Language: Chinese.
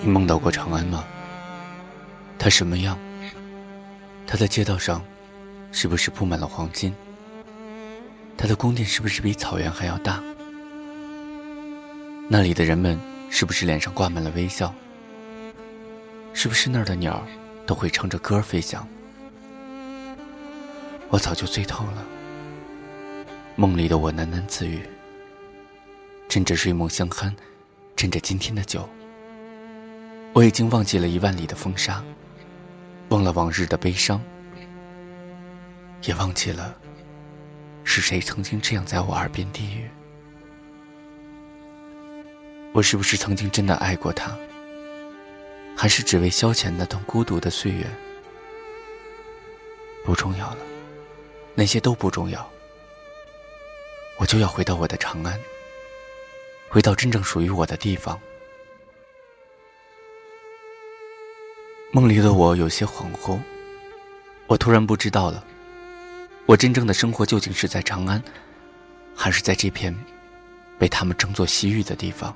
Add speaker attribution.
Speaker 1: 你梦到过长安吗？它什么样？它的街道上是不是铺满了黄金？它的宫殿是不是比草原还要大？那里的人们是不是脸上挂满了微笑？是不是那儿的鸟都会唱着歌飞翔？我早就醉透了。梦里的我喃喃自语，趁着睡梦相酣，趁着今天的酒。我已经忘记了一万里的风沙，忘了往日的悲伤，也忘记了是谁曾经这样在我耳边低语。我是不是曾经真的爱过他？还是只为消遣那段孤独的岁月？不重要了，那些都不重要。我就要回到我的长安，回到真正属于我的地方。梦里的我有些恍惚，我突然不知道了，我真正的生活究竟是在长安，还是在这片被他们称作西域的地方？